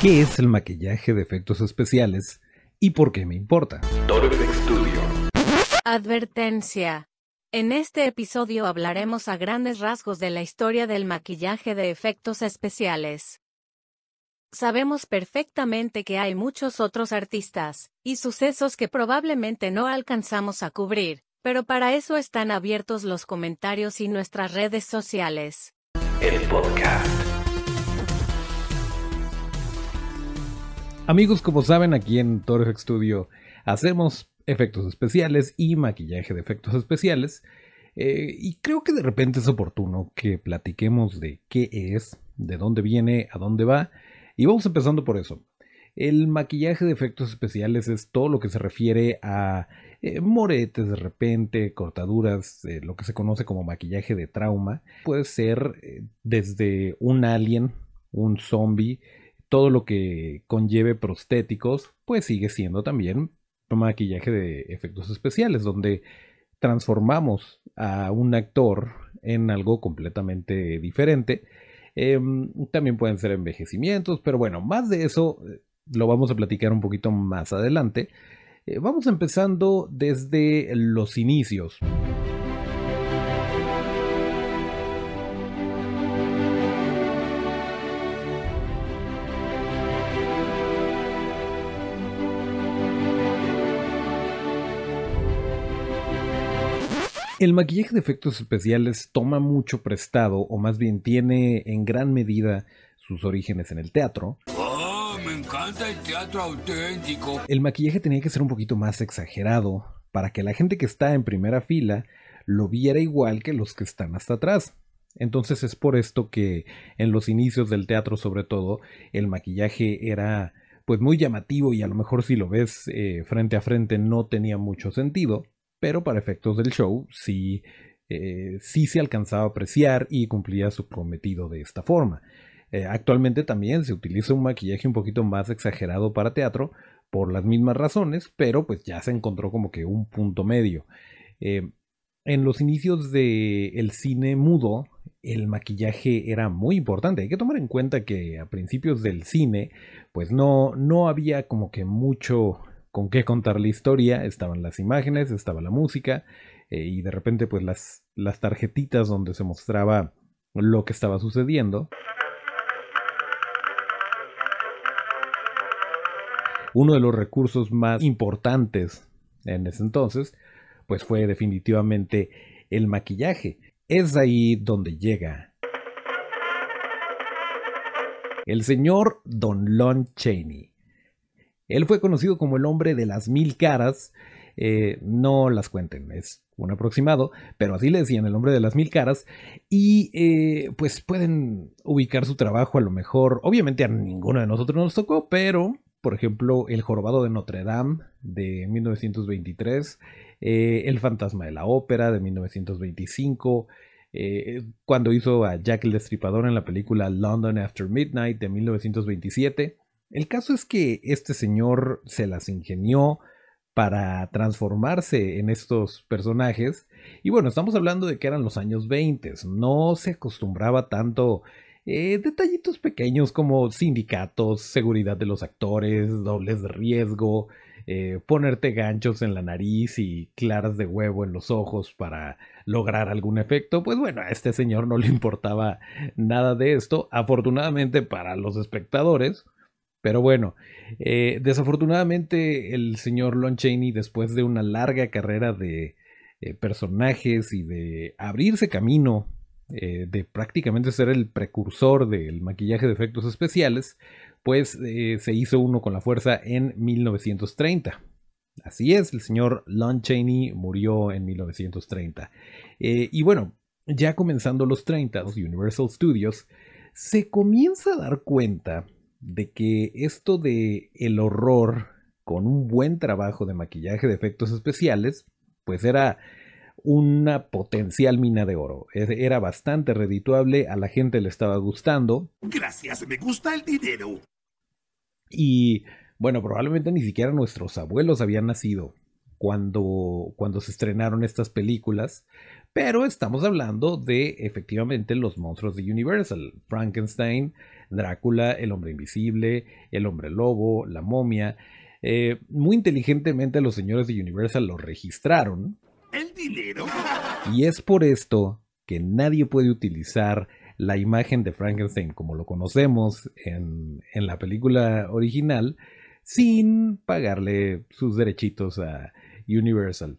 ¿Qué es el maquillaje de efectos especiales y por qué me importa? Studio. Advertencia. En este episodio hablaremos a grandes rasgos de la historia del maquillaje de efectos especiales. Sabemos perfectamente que hay muchos otros artistas y sucesos que probablemente no alcanzamos a cubrir, pero para eso están abiertos los comentarios y nuestras redes sociales. El podcast. Amigos, como saben, aquí en Torres Studio hacemos efectos especiales y maquillaje de efectos especiales. Eh, y creo que de repente es oportuno que platiquemos de qué es, de dónde viene, a dónde va. Y vamos empezando por eso. El maquillaje de efectos especiales es todo lo que se refiere a eh, moretes de repente, cortaduras, eh, lo que se conoce como maquillaje de trauma. Puede ser desde un alien, un zombie, todo lo que conlleve prostéticos, pues sigue siendo también maquillaje de efectos especiales, donde transformamos a un actor en algo completamente diferente. Em, también pueden ser envejecimientos, pero bueno, más de eso eh, lo vamos a platicar un poquito más adelante. Eh, vamos empezando desde los inicios. El maquillaje de efectos especiales toma mucho prestado, o más bien tiene en gran medida sus orígenes en el teatro. ¡Oh, me encanta el teatro auténtico! El maquillaje tenía que ser un poquito más exagerado para que la gente que está en primera fila lo viera igual que los que están hasta atrás. Entonces es por esto que en los inicios del teatro sobre todo el maquillaje era pues muy llamativo y a lo mejor si lo ves eh, frente a frente no tenía mucho sentido pero para efectos del show sí, eh, sí se alcanzaba a apreciar y cumplía su cometido de esta forma. Eh, actualmente también se utiliza un maquillaje un poquito más exagerado para teatro por las mismas razones, pero pues ya se encontró como que un punto medio. Eh, en los inicios del cine mudo, el maquillaje era muy importante. Hay que tomar en cuenta que a principios del cine, pues no, no había como que mucho con qué contar la historia, estaban las imágenes, estaba la música eh, y de repente pues las, las tarjetitas donde se mostraba lo que estaba sucediendo. Uno de los recursos más importantes en ese entonces pues fue definitivamente el maquillaje. Es ahí donde llega el señor Don Lon Chaney él fue conocido como el hombre de las mil caras. Eh, no las cuenten, es un aproximado, pero así le decían el hombre de las mil caras. Y eh, pues pueden ubicar su trabajo a lo mejor. Obviamente a ninguno de nosotros nos tocó, pero por ejemplo, El Jorobado de Notre Dame de 1923, eh, El Fantasma de la Ópera de 1925, cuando hizo a Jack el Destripador en la película London After Midnight de 1927. El caso es que este señor se las ingenió para transformarse en estos personajes. Y bueno, estamos hablando de que eran los años 20, no se acostumbraba tanto eh, detallitos pequeños como sindicatos, seguridad de los actores, dobles de riesgo, eh, ponerte ganchos en la nariz y claras de huevo en los ojos para lograr algún efecto. Pues bueno, a este señor no le importaba nada de esto. Afortunadamente para los espectadores, pero bueno, eh, desafortunadamente el señor Lon Chaney, después de una larga carrera de eh, personajes y de abrirse camino, eh, de prácticamente ser el precursor del maquillaje de efectos especiales, pues se hizo uno con la fuerza en 1930. Así es, el señor Lon Chaney murió en 1930. y bueno, ya comenzando los 30, Universal Studios se comienza a dar cuenta de que esto de el horror con un buen trabajo de maquillaje de efectos especiales, pues era una potencial mina de oro. Era bastante redituable, a la gente le estaba gustando. Gracias, me gusta el dinero. Y bueno, probablemente ni siquiera nuestros abuelos habían nacido cuando, cuando se estrenaron estas películas, Pero estamos hablando de efectivamente los monstruos de Universal. Frankenstein, Drácula, el hombre invisible, el hombre lobo, la momia. Eh, muy inteligentemente los señores de Universal lo registraron. ¿El dinero? Y es por esto que nadie puede utilizar la imagen de Frankenstein como lo conocemos en, en la película original sin pagarle sus derechitos a Universal.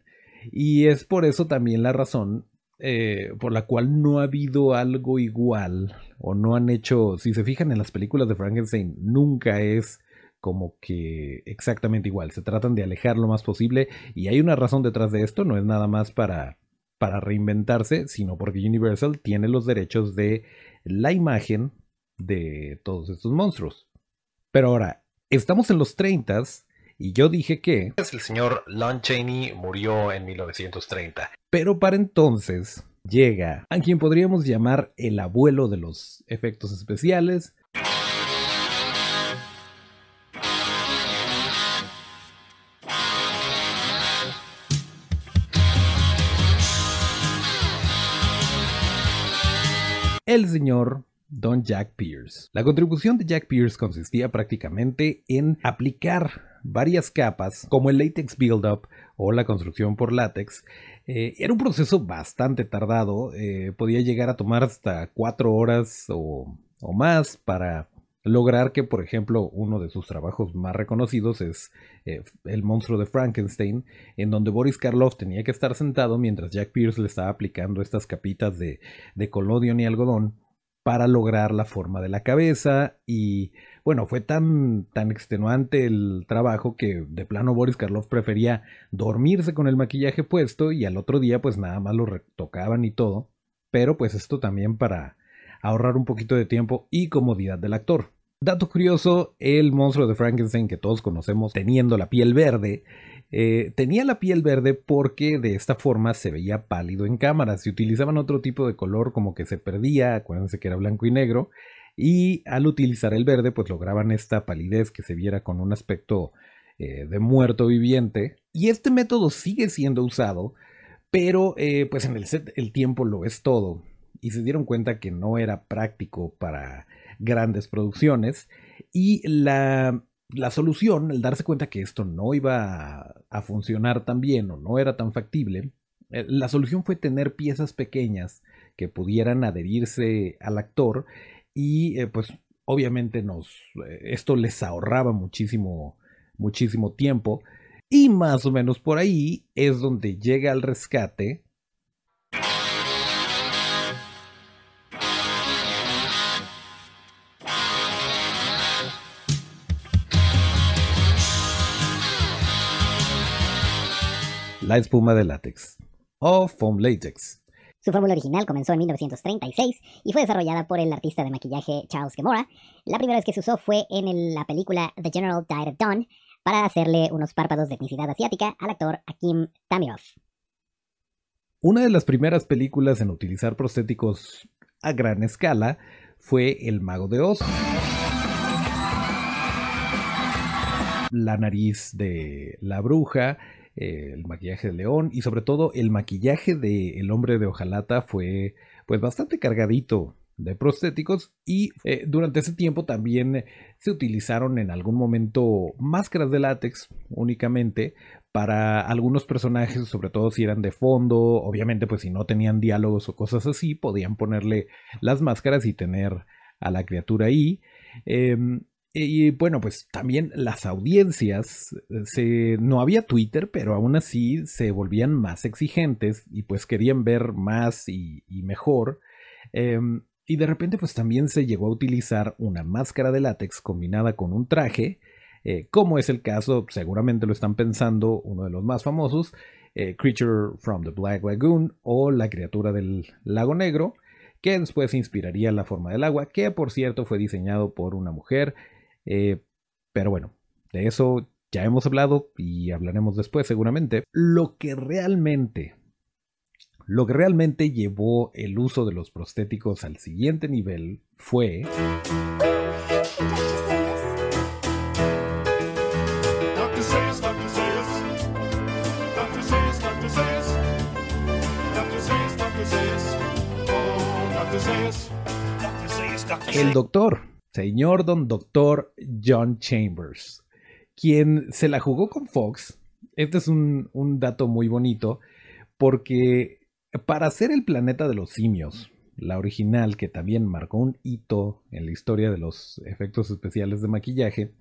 Y es por eso también la razón eh, por la cual no ha habido algo igual o no han hecho, si se fijan en las películas de Frankenstein, nunca es como que exactamente igual, se tratan de alejar lo más posible y hay una razón detrás de esto, no es nada más para, para reinventarse, sino porque Universal tiene los derechos de la imagen de todos estos monstruos. Pero ahora, estamos en los 30 y yo dije que el señor Lon Chaney murió en 1930. Pero para entonces llega a quien podríamos llamar el abuelo de los efectos especiales. El señor Don Jack Pierce. La contribución de Jack Pierce consistía prácticamente en aplicar varias capas, como el latex build-up o la construcción por látex. Eh, era un proceso bastante tardado, eh, podía llegar a tomar hasta cuatro horas o, más para lograr que, por ejemplo, uno de sus trabajos más reconocidos es eh, El monstruo de Frankenstein, en donde Boris Karloff tenía que estar sentado mientras Jack Pierce le estaba aplicando estas capitas de, de y algodón para lograr la forma de la cabeza y bueno, fue tan, tan extenuante el trabajo que de plano Boris Karloff prefería dormirse con el maquillaje puesto y al otro día pues nada más lo retocaban y todo, pero pues esto también para ahorrar un poquito de tiempo y comodidad del actor. Dato curioso, el monstruo de Frankenstein que todos conocemos teniendo la piel verde, eh, tenía la piel verde porque de esta forma se veía pálido en cámara. Si utilizaban otro tipo de color como que se perdía, acuérdense que era blanco y negro, y al utilizar el verde pues lograban esta palidez que se viera con un aspecto eh, de muerto viviente. Y este método sigue siendo usado, pero eh, pues en el set el tiempo lo es todo. Y se dieron cuenta que no era práctico para grandes producciones. Y la, la solución, el darse cuenta que esto no iba a, funcionar tan bien o no era tan factible, eh, la solución fue tener piezas pequeñas que pudieran adherirse al actor y eh, pues obviamente nos eh, esto les ahorraba muchísimo muchísimo tiempo. Y más o menos por ahí es donde llega al rescate la espuma de látex o foam latex su fórmula original comenzó en 1936 y fue desarrollada por el artista de maquillaje Charles Gemora. La primera vez que se usó fue en la película The General Died of Dawn para hacerle unos párpados de etnicidad asiática al actor Akim Tamirov. Una de las primeras películas en utilizar prostéticos a gran escala fue El Mago de Oz. La nariz de la bruja, eh, el maquillaje de León y sobre todo el maquillaje de El hombre de hojalata fue pues bastante cargadito de prostéticos y eh, durante ese tiempo también se utilizaron en algún momento máscaras de látex únicamente para algunos personajes, sobre todo si eran de fondo, obviamente pues si no tenían diálogos o cosas así, podían ponerle las máscaras y tener a la criatura ahí. Em, y bueno, pues también las audiencias, eh, se, no había Twitter, pero aún así se volvían más exigentes y pues querían ver más y, mejor. Em, y de repente pues también se llegó a utilizar una máscara de látex combinada con un traje, eh, como es el caso, seguramente lo están pensando, uno de los más famosos, eh, Creature from the Black Lagoon o La criatura del lago negro, que después inspiraría la forma del agua, que por cierto fue diseñado por una mujer eh, pero bueno, de eso ya hemos hablado y hablaremos después seguramente. Lo que realmente, lo que realmente llevó el uso de los prostéticos al siguiente nivel fue... El doctor señor don doctor John Chambers, quien se la jugó con Fox. Este es un, un dato muy bonito porque para hacer el planeta de los simios, la original que también marcó un hito en la historia de los efectos especiales de maquillaje,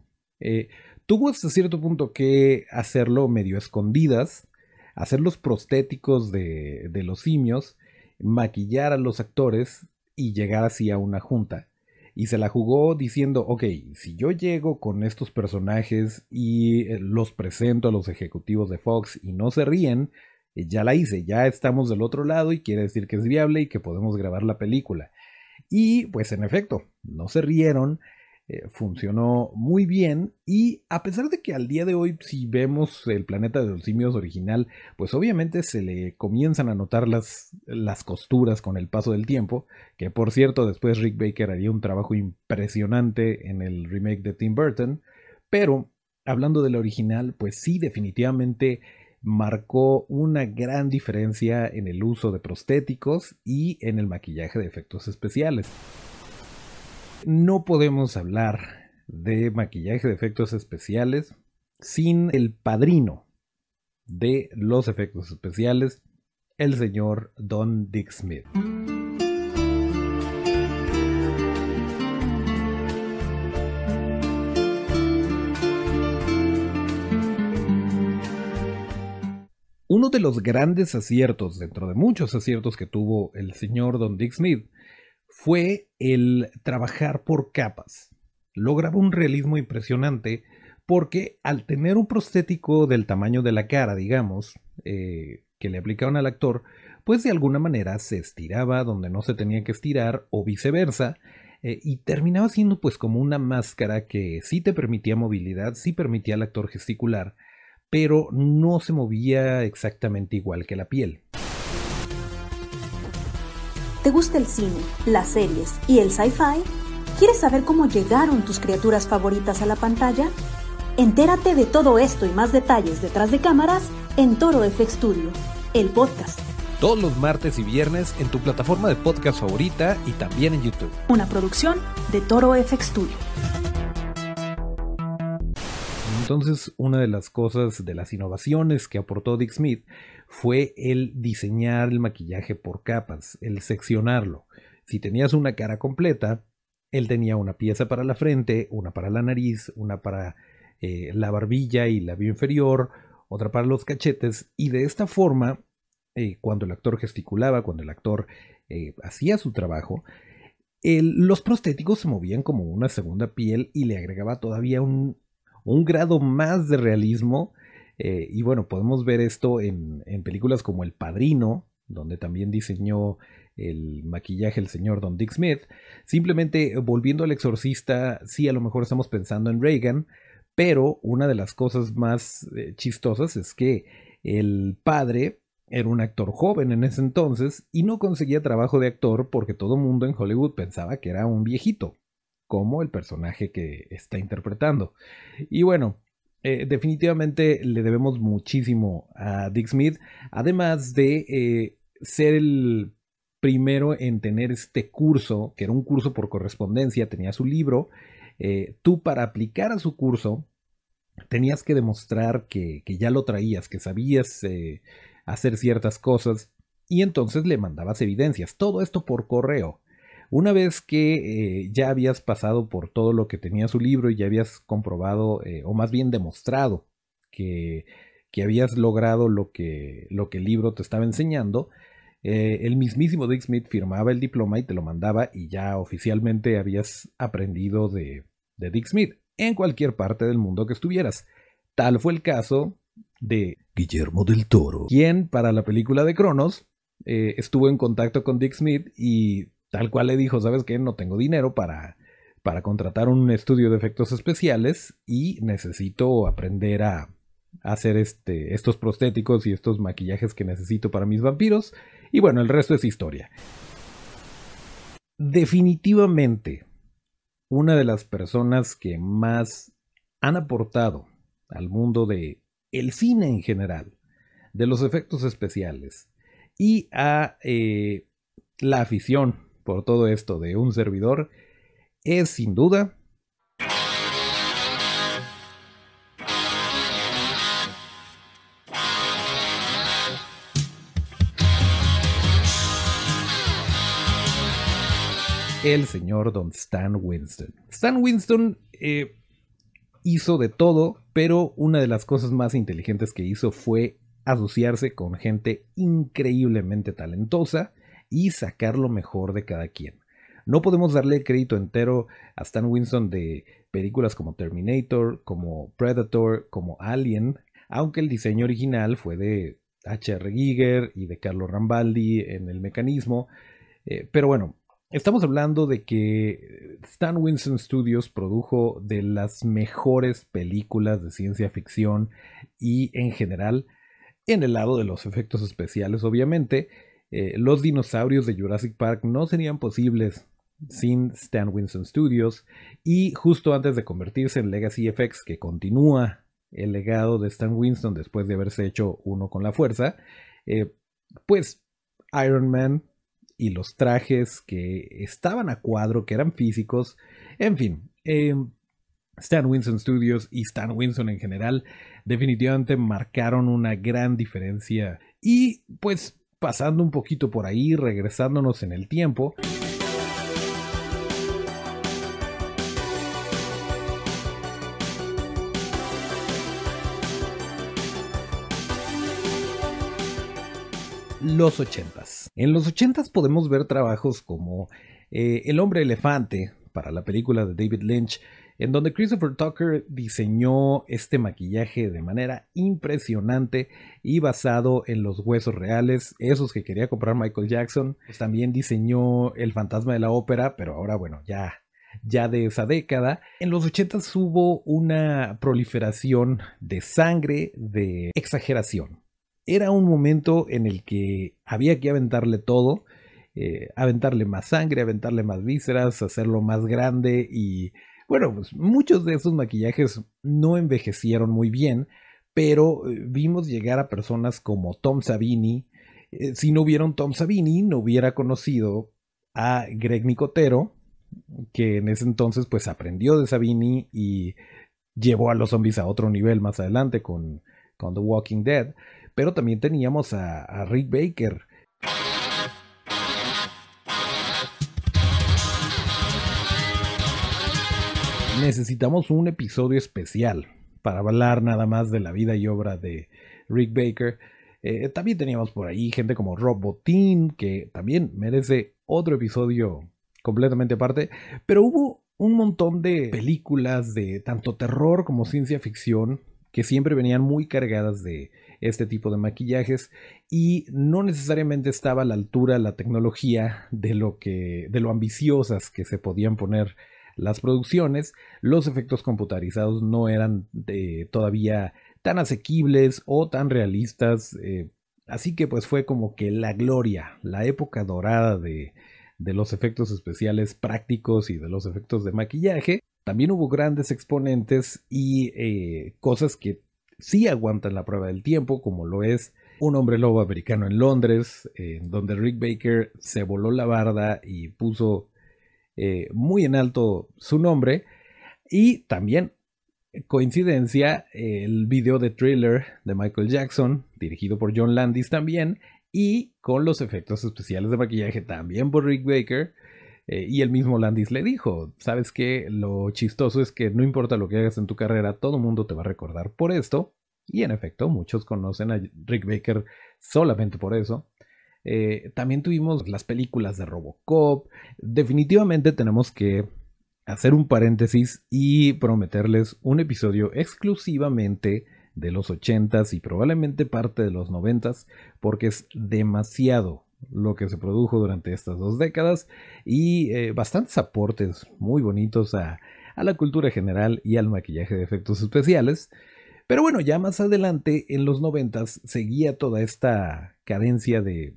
eh, tuvo hasta cierto punto que hacerlo medio escondidas, hacer los prostéticos de, de los simios, maquillar a los actores y llegar así a una junta. Y se la jugó diciendo, ok, si yo llego con estos personajes y eh, los presento a los ejecutivos de Fox y no se ríen, eh, ya la hice, ya estamos del otro lado y quiere decir que es viable y que podemos grabar la película. Y pues en efecto, no se rieron, eh, funcionó muy bien y a pesar de que al día de hoy si vemos el planeta de los simios original, pues obviamente se le comienzan a notar las, las costuras con el paso del tiempo, que por cierto después Rick Baker haría un trabajo impresionante en el remake de Tim Burton, pero hablando del original, pues sí definitivamente marcó una gran diferencia en el uso de prostéticos y en el maquillaje de efectos especiales. No podemos hablar de maquillaje de efectos especiales sin el padrino de los efectos especiales, el señor Don Dick Smith. Uno de los grandes aciertos, dentro de muchos aciertos que tuvo el señor Don Dick Smith, fue el trabajar por capas. Lograba un realismo impresionante porque al tener un prostético del tamaño de la cara, digamos, eh, que le aplicaban al actor, pues de alguna manera se estiraba donde no se tenía que estirar o viceversa, eh, y terminaba siendo pues como una máscara que sí te permitía movilidad, sí permitía al actor gesticular, pero no se movía exactamente igual que la piel. ¿Te gusta el cine, las series y el sci-fi? ¿Quieres saber cómo llegaron tus criaturas favoritas a la pantalla? Entérate de todo esto y más detalles detrás de cámaras en Toro FX Studio, el podcast. Todos los martes y viernes en tu plataforma de podcast favorita y también en YouTube. Una producción de Toro FX Studio. Entonces, una de las cosas, de las innovaciones que aportó Dick Smith fue el diseñar el maquillaje por capas, el seccionarlo. Si tenías una cara completa, él tenía una pieza para la frente, una para la nariz, una para eh, la barbilla y labio inferior, otra para los cachetes, y de esta forma, eh, cuando el actor gesticulaba, cuando el actor eh, hacía su trabajo, los prostéticos se movían como una segunda piel y le agregaba todavía un, un grado más de realismo. Eh, y bueno, podemos ver esto en, películas como El Padrino, donde también diseñó el maquillaje el señor Don Dick Smith. Simplemente volviendo al exorcista, sí, a lo mejor estamos pensando en Reagan, pero una de las cosas más eh, chistosas es que el padre era un actor joven en ese entonces y no conseguía trabajo de actor porque todo el mundo en Hollywood pensaba que era un viejito como el personaje que está interpretando. Y bueno, eh, definitivamente le debemos muchísimo a Dick Smith, además de eh, ser el primero en tener este curso, que era un curso por correspondencia, tenía su libro, eh, tú para aplicar a su curso tenías que demostrar que, que ya lo traías, que sabías hacer ciertas cosas y entonces le mandabas evidencias, todo esto por correo. Una vez que eh, ya habías pasado por todo lo que tenía su libro y ya habías comprobado, eh, o más bien demostrado, que, que habías logrado lo que, lo que el libro te estaba enseñando, eh, el mismísimo Dick Smith firmaba el diploma y te lo mandaba y ya oficialmente habías aprendido de, de Dick Smith en cualquier parte del mundo que estuvieras. Tal fue el caso de Guillermo del Toro, quien para la película de Cronos estuvo en contacto con Dick Smith y Tal cual le dijo, ¿sabes qué? No tengo dinero para, para contratar un estudio de efectos especiales y necesito aprender a, hacer este, estos prostéticos y estos maquillajes que necesito para mis vampiros. Y bueno, el resto es historia. Definitivamente, una de las personas que más han aportado al mundo de el cine en general, de los efectos especiales y a eh, la afición por todo esto de un servidor es sin duda el señor Don Stan Winston. Stan Winston eh, hizo de todo, pero una de las cosas más inteligentes que hizo fue asociarse con gente increíblemente talentosa y sacar lo mejor de cada quien. No podemos darle el crédito entero a Stan Winston de películas como Terminator, como Predator, como Alien, aunque el diseño original fue de H.R. Giger y de Carlo Rambaldi en el mecanismo. Eh, pero bueno, Estamos hablando de que Stan Winston Studios produjo de las mejores películas de ciencia ficción y en general en el lado de los efectos especiales, obviamente, eh, los dinosaurios de Jurassic Park no serían posibles sin Stan Winston Studios y justo antes de convertirse en Legacy FX que continúa el legado de Stan Winston después de haberse hecho uno con la fuerza, eh, pues Iron Man y los trajes que estaban a cuadro, que eran físicos, en fin. Em, Stan Winston Studios y Stan Winston en general definitivamente marcaron una gran diferencia y pues pasando un poquito por ahí, regresándonos en el tiempo, los ochentas. En los ochentas podemos ver trabajos como eh, El hombre elefante para la película de David Lynch, en donde Christopher Tucker diseñó este maquillaje de manera impresionante y basado en los huesos reales, esos que quería comprar Michael Jackson. Pues también diseñó El fantasma de la ópera, pero ahora bueno, ya ya de esa década. En los 80 hubo una proliferación de sangre, de exageración era un momento en el que había que aventarle todo, eh, aventarle más sangre, aventarle más vísceras, hacerlo más grande y bueno, pues muchos de esos maquillajes no envejecieron muy bien, pero eh, vimos llegar a personas como Tom Savini. Eh, si no vieron Tom Savini, no hubiera conocido a Greg Nicotero, que en ese entonces pues aprendió de Savini y llevó a los zombies a otro nivel más adelante con The Walking Dead pero también teníamos a, Rick Baker. Necesitamos un episodio especial para hablar nada más de la vida y obra de Rick Baker. Eh, también teníamos por ahí gente como Rob Bottin, que también merece otro episodio completamente aparte. Pero hubo un montón de películas de tanto terror como ciencia ficción que siempre venían muy cargadas de este tipo de maquillajes y no necesariamente estaba a la altura la tecnología de lo que de lo ambiciosas que se podían poner las producciones, los efectos computarizados no eran todavía tan asequibles o tan realistas, eh, así que pues fue como que la gloria, la época dorada de, de los efectos especiales prácticos y de los efectos de maquillaje. También hubo grandes exponentes y eh, cosas que sí aguantan la prueba del tiempo, como lo es un hombre lobo americano en Londres, en donde Rick Baker se voló la barda y puso eh, muy en alto su nombre. Y también, coincidencia, el video de thriller de Michael Jackson, dirigido por John Landis también, y con los efectos especiales de maquillaje también por Rick Baker. Eh, y el mismo Landis le dijo, sabes que lo chistoso es que no importa lo que hagas en tu carrera, todo el mundo te va a recordar por esto. Y en efecto, muchos conocen a Rick Baker solamente por eso. Eh, también tuvimos las películas de Robocop. Definitivamente tenemos que hacer un paréntesis y prometerles un episodio exclusivamente de los 80s y probablemente parte de los 90s porque es demasiado lo que se produjo durante estas dos décadas y eh, bastantes aportes muy bonitos a, la cultura general y al maquillaje de efectos especiales. Pero bueno, ya más adelante, en los noventas, seguía toda esta cadencia de,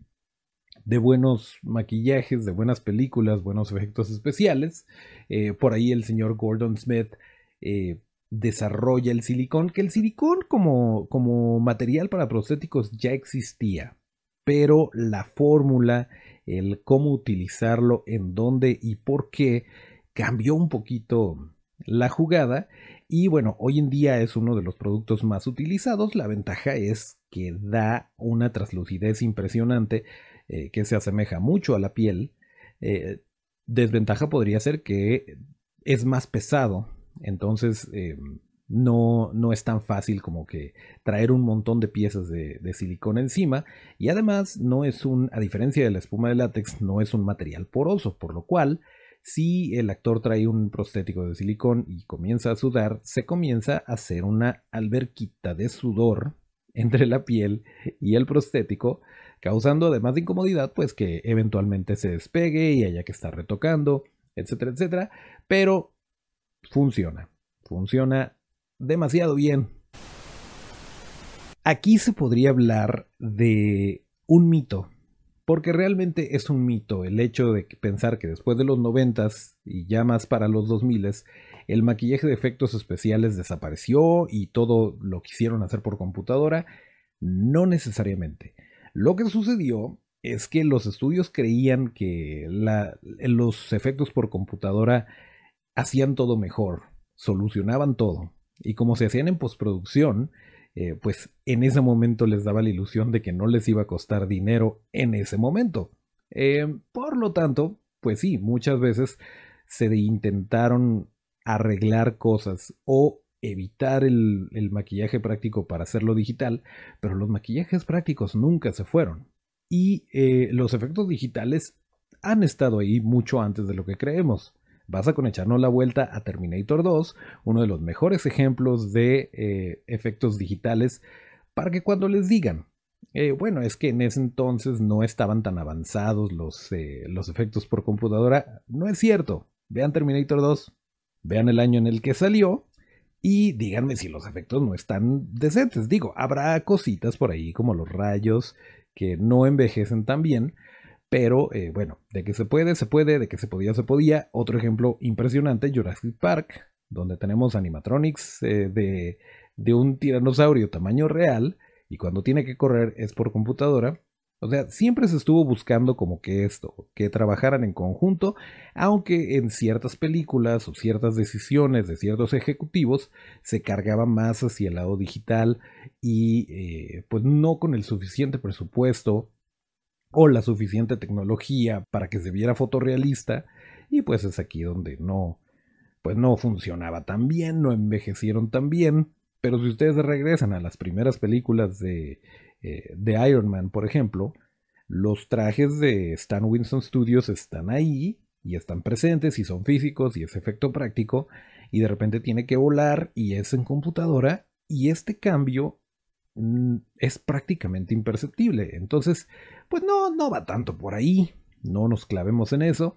de buenos maquillajes, de buenas películas, buenos efectos especiales. Eh, por ahí el señor Gordon Smith eh, desarrolla el silicón, que el silicón como, como material para prostéticos ya existía pero la fórmula, el cómo utilizarlo, en dónde y por qué, cambió un poquito la jugada y bueno, hoy en día es uno de los productos más utilizados. La ventaja es que da una translucidez impresionante eh, que se asemeja mucho a la piel. Eh, desventaja podría ser que es más pesado, entonces eh, no, no, es tan fácil como que traer un montón de piezas de, de silicona encima y además no es un, a diferencia de la espuma de látex, no es un material poroso, por lo cual si el actor trae un prostético de silicón y comienza a sudar, se comienza a hacer una alberquita de sudor entre la piel y el prostético, causando además de incomodidad, pues que eventualmente se despegue y haya que estar retocando, etcétera, etcétera, pero funciona, funciona demasiado bien. Aquí se podría hablar de un mito porque realmente es un mito el hecho de pensar que después de los noventas y ya más para los 2000 el maquillaje de efectos especiales desapareció y todo lo quisieron hacer por computadora. No necesariamente. Lo que sucedió es que los estudios creían que los efectos por computadora hacían todo mejor, solucionaban todo. Y como se hacían en postproducción, eh, pues en ese momento les daba la ilusión de que no les iba a costar dinero en ese momento. Eh, por lo tanto, pues sí, muchas veces se intentaron arreglar cosas o evitar el, maquillaje práctico para hacerlo digital, pero los maquillajes prácticos nunca se fueron. Y eh, los efectos digitales han estado ahí mucho antes de lo que creemos. Vas con echarnos la vuelta a Terminator 2, uno de los mejores ejemplos de eh, efectos digitales, para que cuando les digan, eh, bueno, es que en ese entonces no estaban tan avanzados los, los efectos por computadora, no es cierto. Vean Terminator 2, vean el año en el que salió y díganme si los efectos no están decentes. Digo, habrá cositas por ahí como los rayos que no envejecen tan bien, pero eh, bueno, de que se puede, se puede, de que se podía, se podía. Otro ejemplo impresionante, Jurassic Park, donde tenemos animatronics eh, de, de un tiranosaurio tamaño real y cuando tiene que correr es por computadora. O sea, siempre se estuvo buscando como que esto, que trabajaran en conjunto, aunque en ciertas películas o ciertas decisiones de ciertos ejecutivos se cargaba más hacia el lado digital y eh, pues no con el suficiente presupuesto o la suficiente tecnología para que se viera fotorrealista y pues es aquí donde no pues no funcionaba tan bien, no envejecieron tan bien, pero si ustedes regresan a las primeras películas de, eh, de Iron Man, por ejemplo, los trajes de Stan Winston Studios están ahí y están presentes y son físicos y es efecto práctico y de repente tiene que volar y es en computadora y este cambio mm, es prácticamente imperceptible. Entonces, pues no, no va tanto por ahí, no nos clavemos en eso.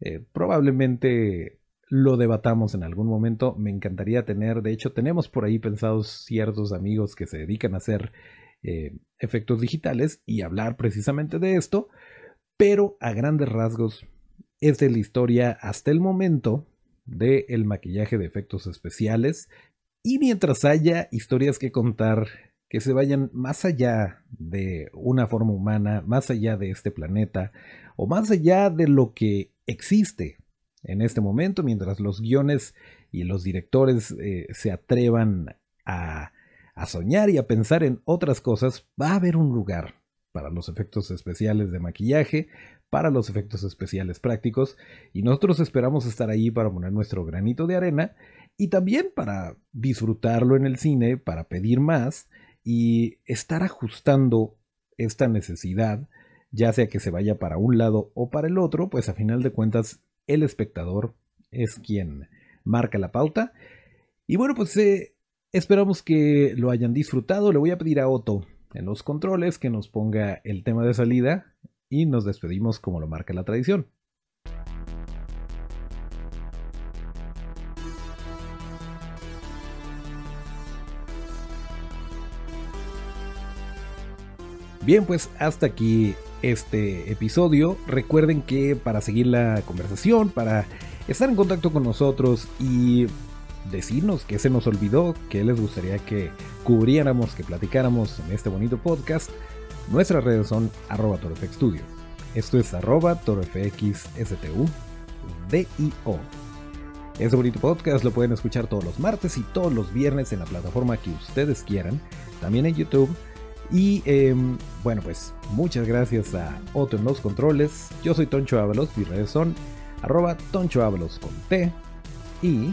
Eh, probablemente lo debatamos en algún momento. Me encantaría tener, de hecho, tenemos por ahí pensados ciertos amigos que se dedican a hacer eh, efectos digitales y hablar precisamente de esto, pero a grandes rasgos es de la historia hasta el momento del maquillaje de efectos especiales. Y mientras haya historias que contar que se vayan más allá de una forma humana, más allá de este planeta, o más allá de lo que existe en este momento, mientras los guiones y los directores eh, se atrevan a, a soñar y a pensar en otras cosas, va a haber un lugar para los efectos especiales de maquillaje, para los efectos especiales prácticos, y nosotros esperamos estar ahí para poner nuestro granito de arena y también para disfrutarlo en el cine, para pedir más y estar ajustando esta necesidad, ya sea que se vaya para un lado o para el otro, pues a final de cuentas el espectador es quien marca la pauta. Y bueno, pues eh, esperamos que lo hayan disfrutado. Le voy a pedir a Otto en los controles que nos ponga el tema de salida y nos despedimos como lo marca la tradición. Bien, pues hasta aquí este episodio. Recuerden que para seguir la conversación, para estar en contacto con nosotros y decirnos qué se nos olvidó, qué les gustaría que cubriéramos, que platicáramos en este bonito podcast, nuestras redes son arroba torfxstudio. Esto es arroba torfxstu, D-I-O. Este bonito podcast lo pueden escuchar todos los martes y todos los viernes en la plataforma que ustedes quieran, también en YouTube. Y em, bueno, pues muchas gracias a Otto en los controles. Yo soy Toncho Ábalos, mis redes son arroba Toncho Ábalos con T. Y